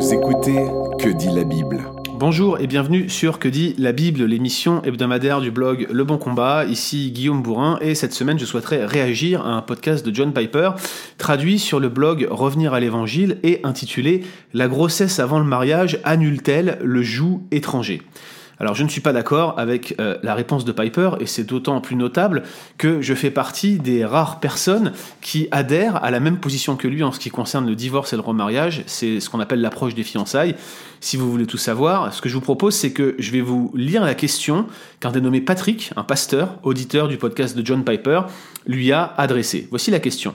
Vous écoutez Que dit la Bible Bonjour et bienvenue sur Que dit la Bible, l'émission hebdomadaire du blog Le Bon Combat. Ici Guillaume Bourrin et cette semaine je souhaiterais réagir à un podcast de John Piper traduit sur le blog Revenir à l'Évangile et intitulé La grossesse avant le mariage annule-t-elle le joug étranger? Alors je ne suis pas d'accord avec euh, la réponse de Piper, et c'est d'autant plus notable que je fais partie des rares personnes qui adhèrent à la même position que lui en ce qui concerne le divorce et le remariage, c'est ce qu'on appelle l'approche des fiançailles. Si vous voulez tout savoir, ce que je vous propose, c'est que je vais vous lire la question qu'un dénommé Patrick, un pasteur, auditeur du podcast de John Piper, lui a adressée. Voici la question.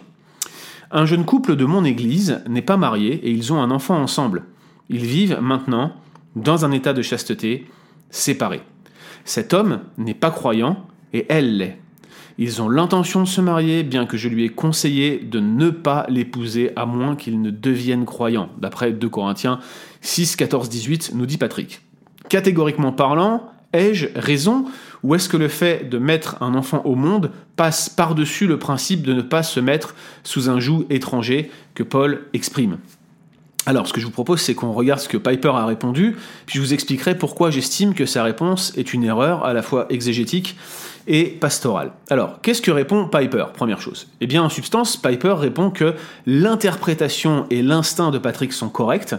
Un jeune couple de mon église n'est pas marié et ils ont un enfant ensemble. Ils vivent maintenant dans un état de chasteté séparés. Cet homme n'est pas croyant et elle l'est. Ils ont l'intention de se marier, bien que je lui ai conseillé de ne pas l'épouser à moins qu'il ne devienne croyant, d'après 2 Corinthiens 6, 14, 18, nous dit Patrick. Catégoriquement parlant, ai-je raison ou est-ce que le fait de mettre un enfant au monde passe par-dessus le principe de ne pas se mettre sous un joug étranger que Paul exprime? Alors, ce que je vous propose, c'est qu'on regarde ce que Piper a répondu, puis je vous expliquerai pourquoi j'estime que sa réponse est une erreur à la fois exégétique et pastorale. Alors, qu'est-ce que répond Piper? Première chose. Eh bien, en substance, Piper répond que l'interprétation et l'instinct de Patrick sont corrects.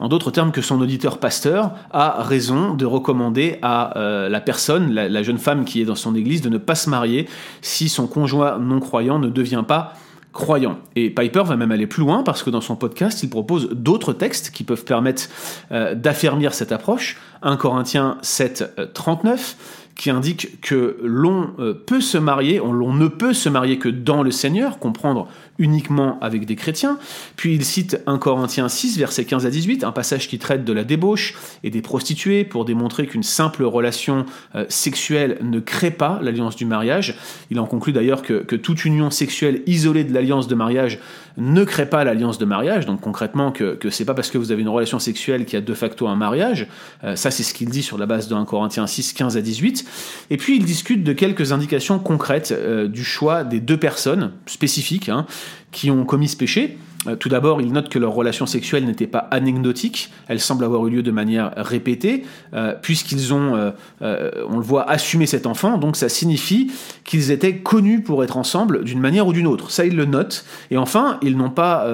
En d'autres termes, que son auditeur pasteur a raison de recommander à euh, la personne, la, jeune femme qui est dans son église, de ne pas se marier si son conjoint non croyant ne devient pas croyant. Et Piper va même aller plus loin parce que dans son podcast, il propose d'autres textes qui peuvent permettre euh, d'affermir cette approche. 1 Corinthiens 7, 39 qui indique que l'on euh, peut se marier, l'on ne peut se marier que dans le Seigneur, comprendre uniquement avec des chrétiens. Puis il cite 1 Corinthiens 6, versets 15 à 18, un passage qui traite de la débauche et des prostituées pour démontrer qu'une simple relation euh, sexuelle ne crée pas l'alliance du mariage. Il en conclut d'ailleurs que, que, toute union sexuelle isolée de l'alliance de mariage ne crée pas l'alliance de mariage. Donc concrètement que, que c'est pas parce que vous avez une relation sexuelle qu'il y a de facto un mariage. Euh, ça c'est ce qu'il dit sur la base de 1 Corinthiens 6, 15 à 18. Et puis il discute de quelques indications concrètes euh, du choix des deux personnes spécifiques hein, qui ont commis ce péché. Euh, tout d'abord, il note que leur relation sexuelle n'était pas anecdotique, elle semble avoir eu lieu de manière répétée, euh, puisqu'ils ont, on le voit, assumé cet enfant, donc ça signifie qu'ils étaient connus pour être ensemble d'une manière ou d'une autre. Ça, il le note. Et enfin, ils n'ont pas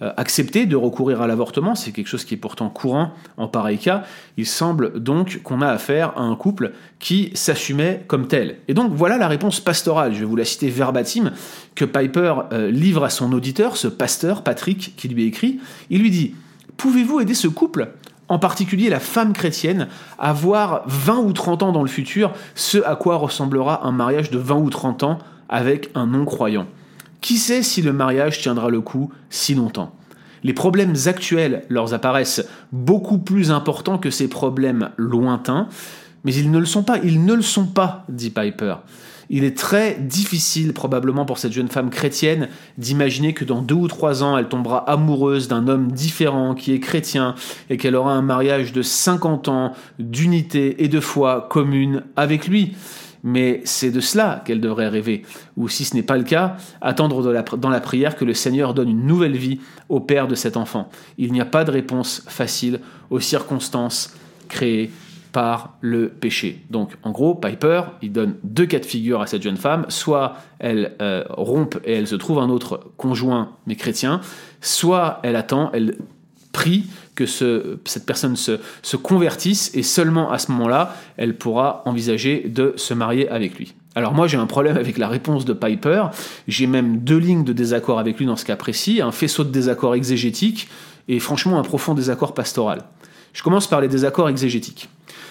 accepté de recourir à l'avortement, c'est quelque chose qui est pourtant courant en pareil cas. Il semble donc qu'on a affaire à un couple qui s'assumait comme tel. Et donc voilà la réponse pastorale, je vais vous la citer verbatim, que Piper livre à son auditeur, ce pasteur, Patrick, qui lui écrit, il lui dit Pouvez-vous aider ce couple en particulier la femme chrétienne, à voir 20 ou 30 ans dans le futur ce à quoi ressemblera un mariage de 20 ou 30 ans avec un non-croyant? Qui sait si le mariage tiendra le coup si longtemps? Les problèmes actuels leur apparaissent beaucoup plus importants que ces problèmes lointains, mais ils ne le sont pas, ils ne le sont pas, dit Piper. Il est très difficile probablement pour cette jeune femme chrétienne d'imaginer que dans deux ou trois ans, elle tombera amoureuse d'un homme différent qui est chrétien et qu'elle aura un mariage de 50 ans d'unité et de foi commune avec lui. Mais c'est de cela qu'elle devrait rêver. Ou si ce n'est pas le cas, attendre dans la prière que le Seigneur donne une nouvelle vie au père de cet enfant. Il n'y a pas de réponse facile aux circonstances créées par le péché. Donc en gros, Piper, il donne deux cas de figure à cette jeune femme, soit elle euh, rompe et elle se trouve un autre conjoint mais chrétien, soit elle attend, elle prie que ce, cette personne se, se convertisse et seulement à ce moment-là, elle pourra envisager de se marier avec lui. Alors moi j'ai un problème avec la réponse de Piper, j'ai même deux lignes de désaccord avec lui dans ce cas précis, un faisceau de désaccord exégétique et franchement un profond désaccord pastoral. Je commence par les désaccords exégétiques.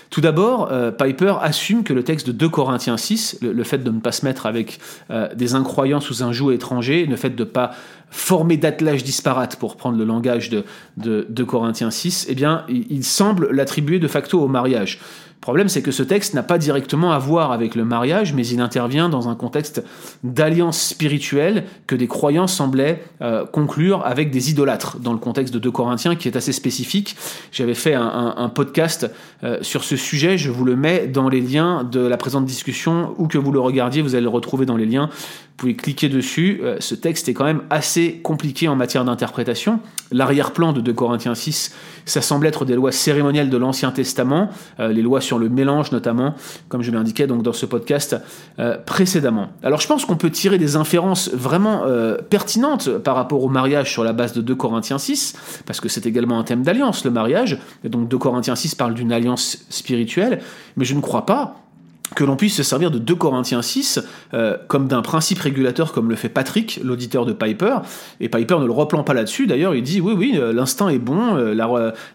Tout d'abord, euh, Piper assume que le texte de 2 Corinthiens 6, le, fait de ne pas se mettre avec euh, des incroyants sous un joug étranger, le fait de ne pas former d'attelage disparate, pour prendre le langage de, de, Corinthiens 6, eh bien, il semble l'attribuer de facto au mariage. Problème, c'est que ce texte n'a pas directement à voir avec le mariage, mais il intervient dans un contexte d'alliance spirituelle que des croyants semblaient euh, conclure avec des idolâtres, dans le contexte de 2 Corinthiens qui est assez spécifique. J'avais fait un, podcast euh, sur ce sujet, je vous le mets dans les liens de la présente discussion, ou que vous le regardiez, vous allez le retrouver dans les liens. Pouvez cliquer dessus. Euh, ce texte est quand même assez compliqué en matière d'interprétation. L'arrière-plan de 2 Corinthiens 6, ça semble être des lois cérémonielles de l'Ancien Testament, euh, les lois sur le mélange notamment, comme je l'indiquais donc dans ce podcast euh, précédemment. Alors je pense qu'on peut tirer des inférences vraiment pertinentes par rapport au mariage sur la base de 2 Corinthiens 6, parce que c'est également un thème d'alliance, le mariage. Et donc 2 Corinthiens 6 parle d'une alliance spirituelle, mais je ne crois pas que l'on puisse se servir de 2 Corinthiens 6 euh, comme d'un principe régulateur comme le fait Patrick, l'auditeur de Piper, et Piper ne le reprend pas là-dessus, d'ailleurs il dit oui oui, euh, l'instinct est bon, euh,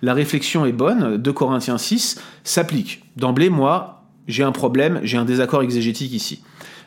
la, réflexion est bonne, 2 Corinthiens 6 s'applique. D'emblée, moi, j'ai un problème, j'ai un désaccord exégétique ici.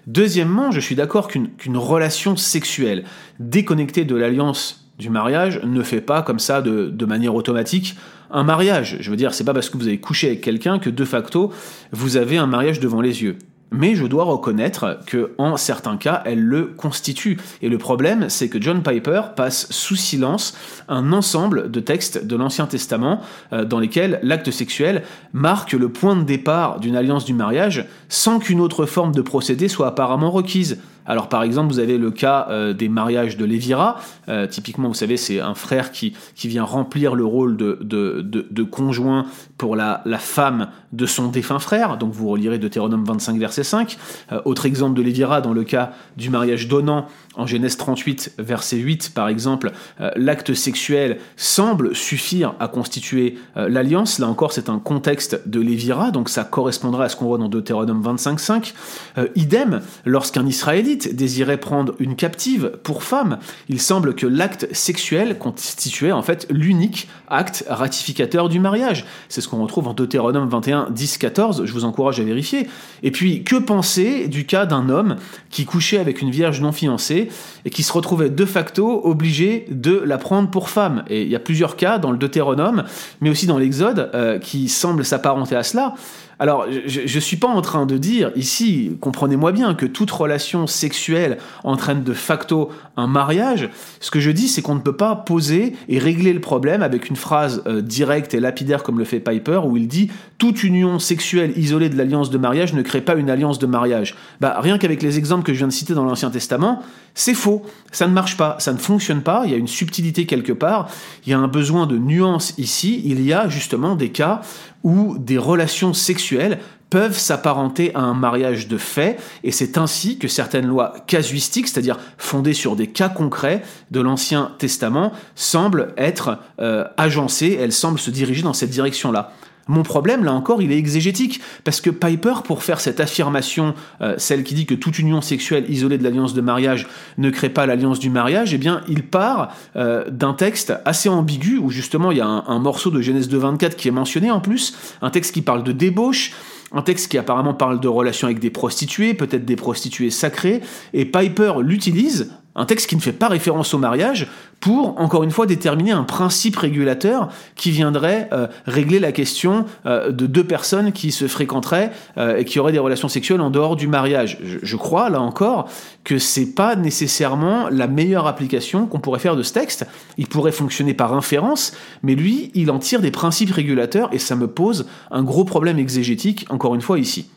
Deuxièmement, je suis d'accord qu'une relation sexuelle déconnectée de l'alliance du mariage ne fait pas comme ça de, manière automatique un mariage. Je veux dire, c'est pas parce que vous avez couché avec quelqu'un que de facto vous avez un mariage devant les yeux. Mais je dois reconnaître que en certains cas, elle le constitue. Et le problème, c'est que John Piper passe sous silence un ensemble de textes de l'Ancien Testament euh, dans lesquels l'acte sexuel marque le point de départ d'une alliance du mariage sans qu'une autre forme de procédé soit apparemment requise. Alors par exemple, vous avez le cas euh, des mariages de Lévira. Euh, typiquement, vous savez, c'est un frère qui, qui vient remplir le rôle de, conjoint pour la, la, femme de son défunt frère. Donc vous relirez Deutéronome 25, verset 5. Euh, autre exemple de Lévira, dans le cas du mariage donnant en Genèse 38, verset 8, par exemple, l'acte sexuel semble suffire à constituer l'alliance. Là encore, c'est un contexte de Lévira, donc ça correspondra à ce qu'on voit dans Deutéronome 25, 5. idem, lorsqu'un Israélite désirait prendre une captive pour femme. Il semble que l'acte sexuel constituait en fait l'unique acte ratificateur du mariage. C'est ce qu'on retrouve en Deutéronome 21, 10, 14. Je vous encourage à vérifier. Et puis, que penser du cas d'un homme qui couchait avec une vierge non fiancée et qui se retrouvait de facto obligé de la prendre pour femme? Et il y a plusieurs cas dans le Deutéronome, mais aussi dans l'Exode, euh, qui semblent s'apparenter à cela. Alors, je ne suis pas en train de dire ici, comprenez-moi bien, que toute relation sexuelle entraîne de facto un mariage. Ce que je dis, c'est qu'on ne peut pas poser et régler le problème avec une phrase euh, directe et lapidaire comme le fait Piper, où il dit toute union sexuelle isolée de l'alliance de mariage ne crée pas une alliance de mariage. Bah, rien qu'avec les exemples que je viens de citer dans l'Ancien Testament, c'est faux. Ça ne marche pas, ça ne fonctionne pas. Il y a une subtilité quelque part. Il y a un besoin de nuance ici. Il y a justement des cas où des relations sexuelles peuvent s'apparenter à un mariage de fait, et c'est ainsi que certaines lois casuistiques, c'est-à-dire fondées sur des cas concrets de l'Ancien Testament, semblent être euh, agencées, elles semblent se diriger dans cette direction-là. Mon problème, là encore, il est exégétique, parce que Piper, pour faire cette affirmation, euh, celle qui dit que toute union sexuelle isolée de l'alliance de mariage ne crée pas l'alliance du mariage, eh bien, il part euh, d'un texte assez ambigu, où justement il y a un, un morceau de Genèse 2.24 qui est mentionné en plus, un texte qui parle de débauche, un texte qui apparemment parle de relations avec des prostituées, peut-être des prostituées sacrées, et Piper l'utilise un texte qui ne fait pas référence au mariage, pour, encore une fois, déterminer un principe régulateur qui viendrait euh, régler la question euh, de deux personnes qui se fréquenteraient euh, et qui auraient des relations sexuelles en dehors du mariage. Je, crois, là encore, que c'est pas nécessairement la meilleure application qu'on pourrait faire de ce texte. Il pourrait fonctionner par inférence, mais lui, il en tire des principes régulateurs et ça me pose un gros problème exégétique, encore une fois, ici.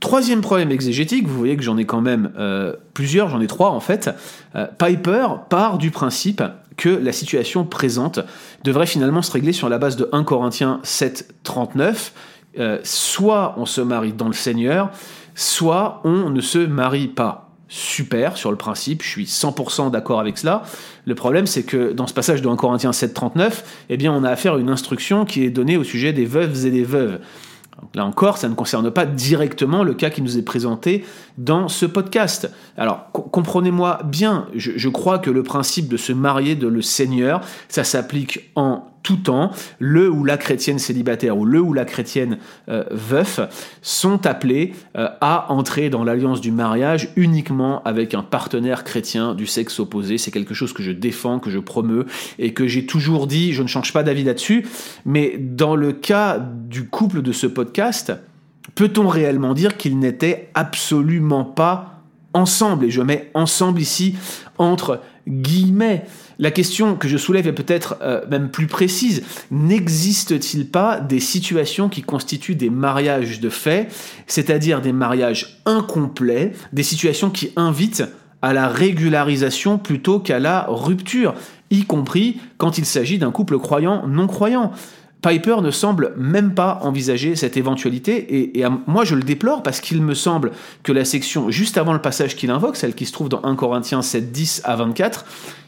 Troisième problème exégétique, vous voyez que j'en ai quand même euh, plusieurs, j'en ai trois en fait. Euh, Piper part du principe que la situation présente devrait finalement se régler sur la base de 1 Corinthiens 7, 39. Euh, soit on se marie dans le Seigneur, soit on ne se marie pas super sur le principe, je suis 100% d'accord avec cela. Le problème, c'est que dans ce passage de 1 Corinthiens 7, 39, eh bien, on a affaire à une instruction qui est donnée au sujet des veuves et des veuves. Là encore, ça ne concerne pas directement le cas qui nous est présenté dans ce podcast. Alors, comprenez-moi bien, je, crois que le principe de se marier de le Seigneur, ça s'applique en tout temps, le ou la chrétienne célibataire ou le ou la chrétienne euh, veuf sont appelés euh, à entrer dans l'alliance du mariage uniquement avec un partenaire chrétien du sexe opposé. C'est quelque chose que je défends, que je promeux et que j'ai toujours dit, je ne change pas d'avis là-dessus. Mais dans le cas du couple de ce podcast, peut-on réellement dire qu'ils n'étaient absolument pas ensemble? Et je mets ensemble ici entre La question que je soulève est peut-être euh, même plus précise. N'existe-t-il pas des situations qui constituent des mariages de fait, c'est-à-dire des mariages incomplets, des situations qui invitent à la régularisation plutôt qu'à la rupture, y compris quand il s'agit d'un couple croyant-non croyant. Piper ne semble même pas envisager cette éventualité, et, moi je le déplore parce qu'il me semble que la section juste avant le passage qu'il invoque, celle qui se trouve dans 1 Corinthiens 7, 10 à 24,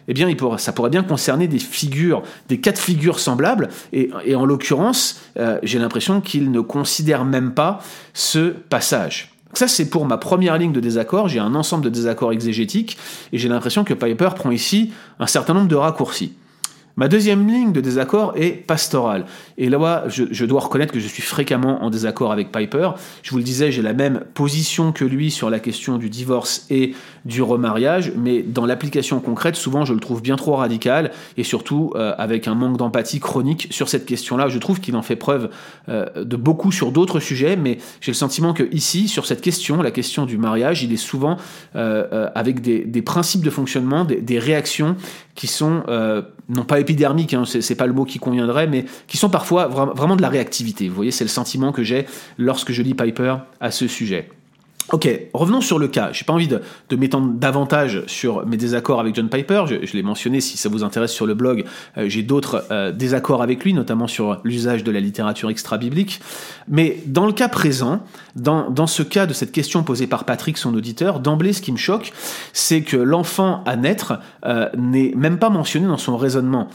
eh bien, ça pourrait bien concerner des figures, des cas figures semblables, et, en l'occurrence, euh, j'ai l'impression qu'il ne considère même pas ce passage. Ça, c'est pour ma première ligne de désaccord. J'ai un ensemble de désaccords exégétiques, et j'ai l'impression que Piper prend ici un certain nombre de raccourcis. Ma deuxième ligne de désaccord est pastorale. Et là, je, dois reconnaître que je suis fréquemment en désaccord avec Piper. Je vous le disais, j'ai la même position que lui sur la question du divorce et du remariage, mais dans l'application concrète, souvent, je le trouve bien trop radical et surtout euh, avec un manque d'empathie chronique sur cette question-là. Je trouve qu'il en fait preuve euh, de beaucoup sur d'autres sujets, mais j'ai le sentiment que ici, sur cette question, la question du mariage, il est souvent euh, avec des, principes de fonctionnement, des réactions qui sont euh, non pas épidermiques, hein, c'est pas le mot qui conviendrait, mais qui sont parfois vraiment de la réactivité. Vous voyez, c'est le sentiment que j'ai lorsque je lis Piper à ce sujet. Ok, revenons sur le cas. J'ai pas envie de, m'étendre davantage sur mes désaccords avec John Piper. Je, l'ai mentionné, si ça vous intéresse sur le blog, euh, j'ai d'autres euh, désaccords avec lui, notamment sur l'usage de la littérature extra-biblique. Mais dans le cas présent, dans, dans ce cas de cette question posée par Patrick, son auditeur, d'emblée, ce qui me choque, c'est que l'enfant à naître euh, n'est même pas mentionné dans son raisonnement.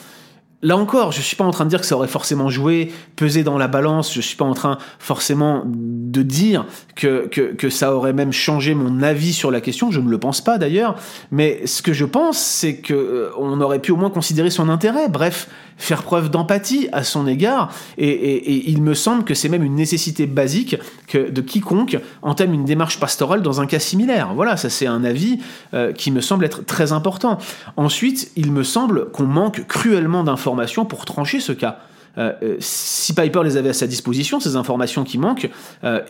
Là encore, je suis pas en train de dire que ça aurait forcément joué, pesé dans la balance, je suis pas en train forcément de dire que, que, ça aurait même changé mon avis sur la question, je ne le pense pas d'ailleurs, mais ce que je pense, c'est que euh, on aurait pu au moins considérer son intérêt, bref, faire preuve d'empathie à son égard, et, il me semble que c'est même une nécessité basique que de quiconque entame une démarche pastorale dans un cas similaire. Voilà, ça c'est un avis euh, qui me semble être très important. Ensuite, il me semble qu'on manque cruellement d'informations pour trancher ce cas. Euh, euh, si Piper les avait à sa disposition, ces informations qui manquent,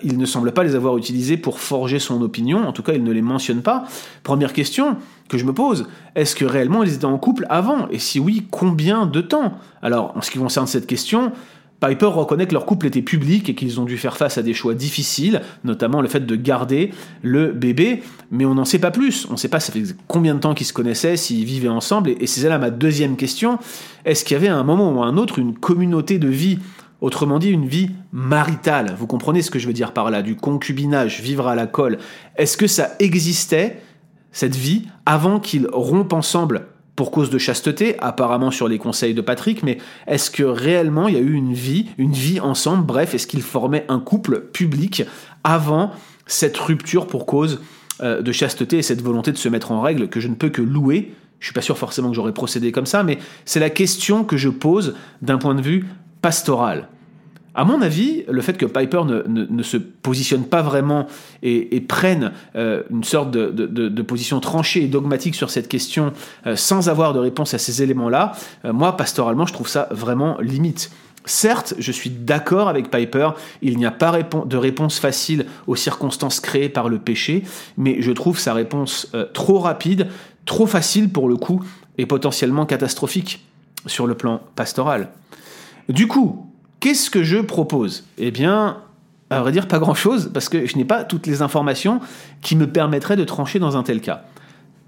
il ne semble pas les avoir utilisées pour forger son opinion, en tout cas il ne les mentionne pas. Première question, que je me pose. Est-ce que réellement ils étaient en couple avant? Et si oui, combien de temps? Alors, en ce qui concerne cette question, Piper reconnaît que leur couple était public et qu'ils ont dû faire face à des choix difficiles, notamment le fait de garder le bébé, mais on n'en sait pas plus. On ne sait pas ça fait combien de temps qu'ils se connaissaient, s'ils vivaient ensemble, et c'est là ma deuxième question. Est-ce qu'il y avait à un moment ou à un autre une communauté de vie Autrement dit, une vie maritale? Vous comprenez ce que je veux dire par là? Du concubinage, vivre à la colle. Est-ce que ça existait cette vie avant qu'ils rompent ensemble? Pour cause de chasteté, apparemment sur les conseils de Patrick, mais est-ce que réellement il y a eu une vie, une vie ensemble, bref, est-ce qu'ils formaient un couple public avant cette rupture pour cause euh, de chasteté et cette volonté de se mettre en règle que je ne peux que louer? Je suis pas sûr forcément que j'aurais procédé comme ça, mais c'est la question que je pose d'un point de vue pastoral. À mon avis, le fait que Piper ne, se positionne pas vraiment et, prenne euh, une sorte de, position tranchée et dogmatique sur cette question euh, sans avoir de réponse à ces éléments-là, euh, moi, pastoralement, je trouve ça vraiment limite. Certes, je suis d'accord avec Piper, il n'y a pas de réponse facile aux circonstances créées par le péché, mais je trouve sa réponse trop rapide, trop facile pour le coup, et potentiellement catastrophique sur le plan pastoral. Du coup, Qu'est-ce que je propose? Eh bien, à vrai dire, pas grand-chose, parce que je n'ai pas toutes les informations qui me permettraient de trancher dans un tel cas.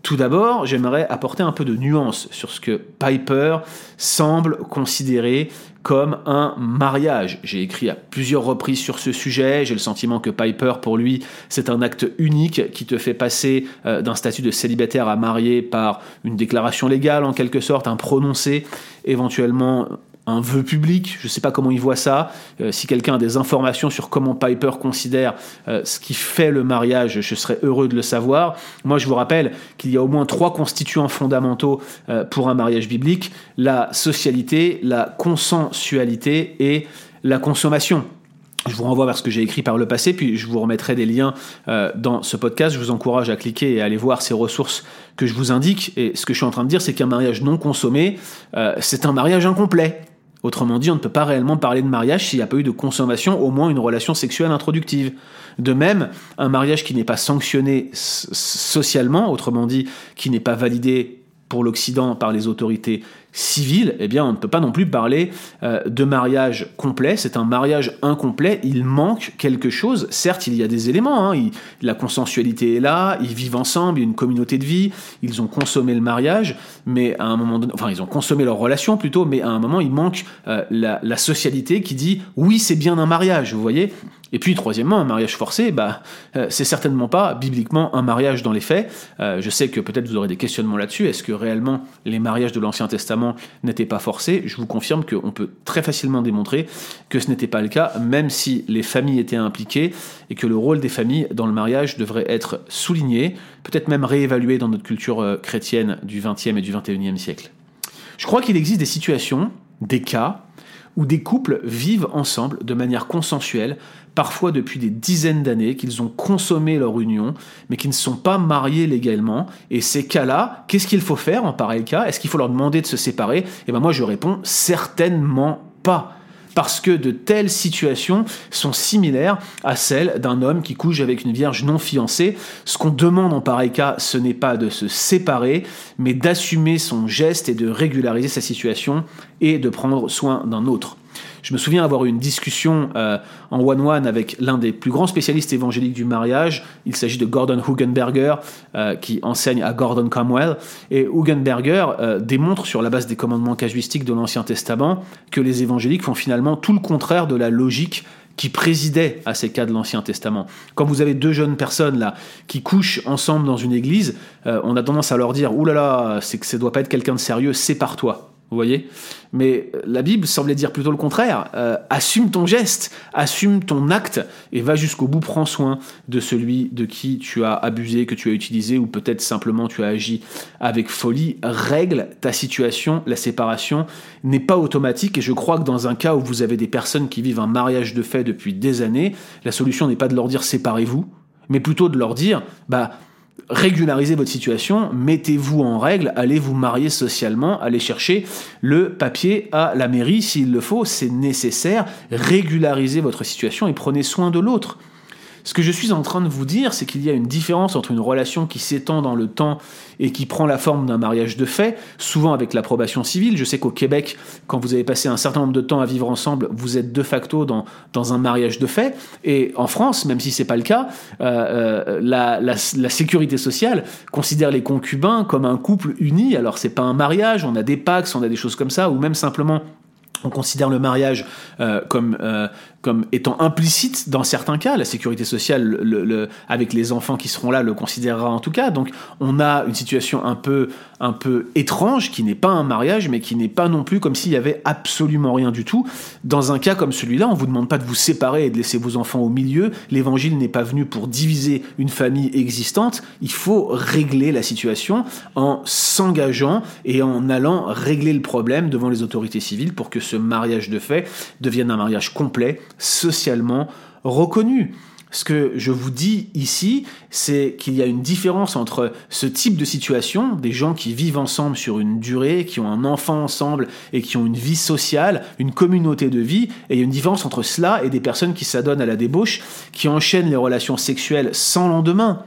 Tout d'abord, j'aimerais apporter un peu de nuance sur ce que Piper semble considérer comme un mariage. J'ai écrit à plusieurs reprises sur ce sujet, j'ai le sentiment que Piper, pour lui, c'est un acte unique qui te fait passer euh, d'un statut de célibataire à marié par une déclaration légale en quelque sorte, un prononcé, éventuellement un vœu public, je ne sais pas comment il voit ça. Euh, si quelqu'un a des informations sur comment Piper considère euh, ce qui fait le mariage, je serais heureux de le savoir. Moi, je vous rappelle qu'il y a au moins trois constituants fondamentaux euh, pour un mariage biblique la socialité, la consensualité et la consommation. Je vous renvoie vers ce que j'ai écrit par le passé, puis je vous remettrai des liens dans ce podcast. Je vous encourage à cliquer et à aller voir ces ressources que je vous indique. Et ce que je suis en train de dire, c'est qu'un mariage non consommé, c'est un mariage incomplet. Autrement dit, on ne peut pas réellement parler de mariage s'il n'y a pas eu de consommation, au moins une relation sexuelle introductive. De même, un mariage qui n'est pas sanctionné socialement, autrement dit, qui n'est pas validé pour l'Occident par les autorités civil, eh bien, on ne peut pas non plus parler euh, de mariage complet. C'est un mariage incomplet. Il manque quelque chose. Certes, il y a des éléments. Hein. la consensualité est là. Ils vivent ensemble. Il y a une communauté de vie. Ils ont consommé le mariage, mais à un moment donné, enfin, ils ont consommé leur relation plutôt. Mais à un moment, il manque euh, la, la socialité qui dit oui, c'est bien un mariage. Vous voyez et puis, troisièmement, un mariage forcé, bah, euh, c'est certainement pas bibliquement un mariage dans les faits. Euh, je sais que peut-être vous aurez des questionnements là-dessus. Est-ce que réellement les mariages de l'Ancien Testament n'étaient pas forcés? Je vous confirme qu'on peut très facilement démontrer que ce n'était pas le cas, même si les familles étaient impliquées et que le rôle des familles dans le mariage devrait être souligné, peut-être même réévalué dans notre culture euh, chrétienne du XXe et du XXIe siècle. Je crois qu'il existe des situations, des cas, où des couples vivent ensemble de manière consensuelle, parfois depuis des dizaines d'années, qu'ils ont consommé leur union, mais qui ne sont pas mariés légalement. Et ces cas-là, qu'est-ce qu'il faut faire en pareil cas? Est-ce qu'il faut leur demander de se séparer? Et eh ben moi je réponds certainement pas parce que de telles situations sont similaires à celles d'un homme qui couche avec une vierge non fiancée. Ce qu'on demande en pareil cas, ce n'est pas de se séparer, mais d'assumer son geste et de régulariser sa situation et de prendre soin d'un autre. Je me souviens avoir eu une discussion euh, en one-one avec l'un des plus grands spécialistes évangéliques du mariage. Il s'agit de Gordon Hugenberger, euh, qui enseigne à Gordon Cromwell. Et Hugenberger euh, démontre, sur la base des commandements casuistiques de l'Ancien Testament, que les évangéliques font finalement tout le contraire de la logique qui présidait à ces cas de l'Ancien Testament. Quand vous avez deux jeunes personnes là qui couchent ensemble dans une église, on a tendance à leur dire Ouh là là, c'est que ça doit pas être quelqu'un de sérieux, sépare-toi. Vous voyez Mais la Bible semblait dire plutôt le contraire. Euh, assume ton geste, assume ton acte et va jusqu'au bout, prends soin de celui de qui tu as abusé, que tu as utilisé ou peut-être simplement tu as agi avec folie. Règle ta situation, la séparation n'est pas automatique et je crois que dans un cas où vous avez des personnes qui vivent un mariage de fait depuis des années, la solution n'est pas de leur dire séparez-vous, mais plutôt de leur dire bah régularisez votre situation, mettez-vous en règle, allez vous marier socialement, allez chercher le papier à la mairie s'il le faut, c'est nécessaire, régularisez votre situation et prenez soin de l'autre. Ce que je suis en train de vous dire, c'est qu'il y a une différence entre une relation qui s'étend dans le temps et qui prend la forme d'un mariage de fait, souvent avec l'approbation civile. Je sais qu'au Québec, quand vous avez passé un certain nombre de temps à vivre ensemble, vous êtes de facto dans, un mariage de fait. Et en France, même si c'est pas le cas, euh, euh, la, sécurité sociale considère les concubins comme un couple uni. Alors c'est pas un mariage, on a des pax, on a des choses comme ça, ou même simplement on considère le mariage euh, comme, euh, comme étant implicite dans certains cas. La sécurité sociale, le, avec les enfants qui seront là, le considérera en tout cas. Donc on a une situation un peu, un peu étrange qui n'est pas un mariage, mais qui n'est pas non plus comme s'il y avait absolument rien du tout. Dans un cas comme celui-là, on vous demande pas de vous séparer et de laisser vos enfants au milieu. L'évangile n'est pas venu pour diviser une famille existante. Il faut régler la situation en s'engageant et en allant régler le problème devant les autorités civiles pour que ce mariage de fait devienne un mariage complet, socialement reconnu. Ce que je vous dis ici, c'est qu'il y a une différence entre ce type de situation, des gens qui vivent ensemble sur une durée, qui ont un enfant ensemble et qui ont une vie sociale, une communauté de vie, et il y a une différence entre cela et des personnes qui s'adonnent à la débauche, qui enchaînent les relations sexuelles sans lendemain.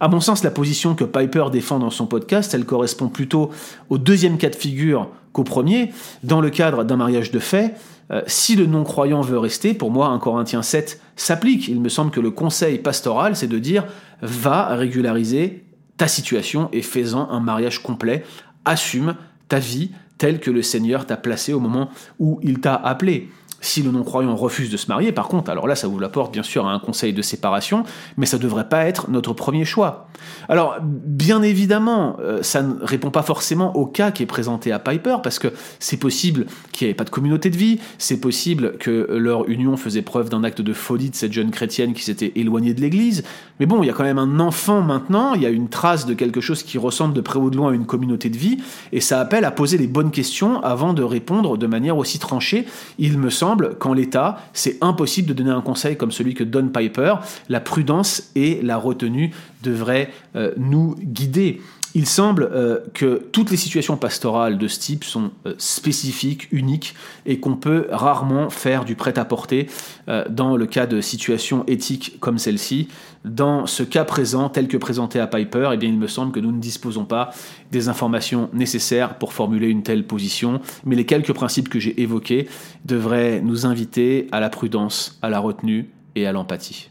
À mon sens, la position que Piper défend dans son podcast, elle correspond plutôt au deuxième cas de figure qu'au premier. Dans le cadre d'un mariage de fait, euh, si le non-croyant veut rester, pour moi, un Corinthien 7 s'applique. Il me semble que le conseil pastoral, c'est de dire va régulariser ta situation et fais-en un mariage complet. Assume ta vie telle que le Seigneur t'a placée au moment où il t'a appelé. Si le non-croyant refuse de se marier, par contre, alors là, ça vous l'apporte bien sûr à un conseil de séparation, mais ça ne devrait pas être notre premier choix. Alors, bien évidemment, euh, ça ne répond pas forcément au cas qui est présenté à Piper, parce que c'est possible qu'il n'y avait pas de communauté de vie, c'est possible que leur union faisait preuve d'un acte de folie de cette jeune chrétienne qui s'était éloignée de l'Église, mais bon, il y a quand même un enfant maintenant, il y a une trace de quelque chose qui ressemble de près ou de loin à une communauté de vie, et ça appelle à poser les bonnes questions avant de répondre de manière aussi tranchée, il me qu'en l'état, c'est impossible de donner un conseil comme celui que donne Piper. La prudence et la retenue devraient euh, nous guider. Il semble euh, que toutes les situations pastorales de ce type sont euh, spécifiques, uniques, et qu'on peut rarement faire du prêt-à-porter euh, dans le cas de situations éthiques comme celle-ci. Dans ce cas présent, tel que présenté à Piper, eh bien, il me semble que nous ne disposons pas des informations nécessaires pour formuler une telle position, mais les quelques principes que j'ai évoqués devraient nous inviter à la prudence, à la retenue et à l'empathie.